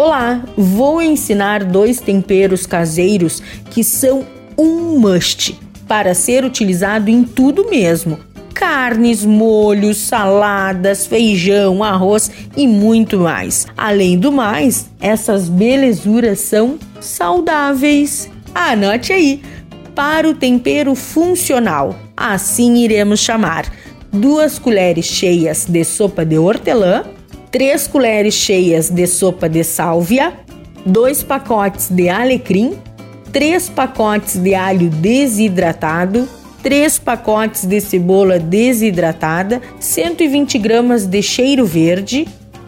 Olá, vou ensinar dois temperos caseiros que são um must para ser utilizado em tudo mesmo: carnes, molhos, saladas, feijão, arroz e muito mais. Além do mais, essas belezuras são saudáveis. Anote aí! Para o tempero funcional, assim iremos chamar duas colheres cheias de sopa de hortelã, três colheres cheias de sopa de sálvia, dois pacotes de alecrim, três pacotes de alho desidratado, três pacotes de cebola desidratada, 120 gramas de cheiro verde,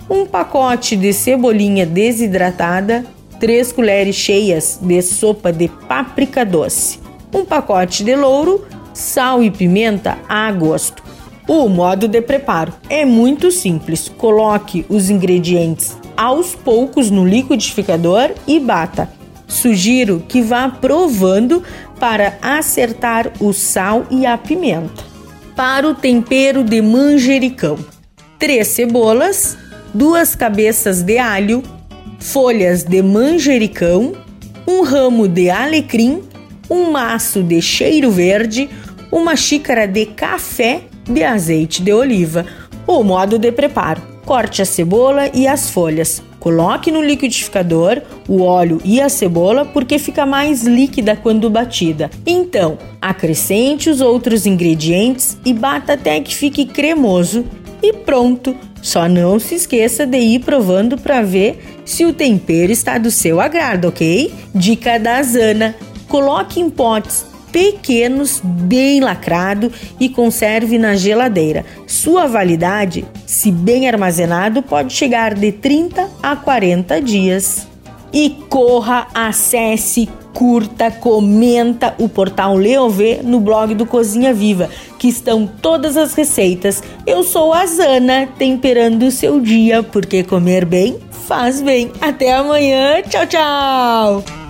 um pacote de cebolinha desidratada, três colheres cheias de sopa de páprica doce, um pacote de louro, sal e pimenta a gosto. O modo de preparo é muito simples. Coloque os ingredientes aos poucos no liquidificador e bata. Sugiro que vá provando para acertar o sal e a pimenta. Para o tempero de manjericão: três cebolas, duas cabeças de alho, folhas de manjericão, um ramo de alecrim, um maço de cheiro verde, uma xícara de café de azeite de oliva. O modo de preparo: corte a cebola e as folhas. Coloque no liquidificador o óleo e a cebola porque fica mais líquida quando batida. Então, acrescente os outros ingredientes e bata até que fique cremoso e pronto. Só não se esqueça de ir provando para ver se o tempero está do seu agrado, ok? Dica da Zana: coloque em potes pequenos, bem lacrado e conserve na geladeira. Sua validade, se bem armazenado, pode chegar de 30 a 40 dias. E corra, acesse, curta, comenta o portal Leovê no blog do Cozinha Viva, que estão todas as receitas. Eu sou a Zana, temperando o seu dia, porque comer bem faz bem. Até amanhã, tchau, tchau!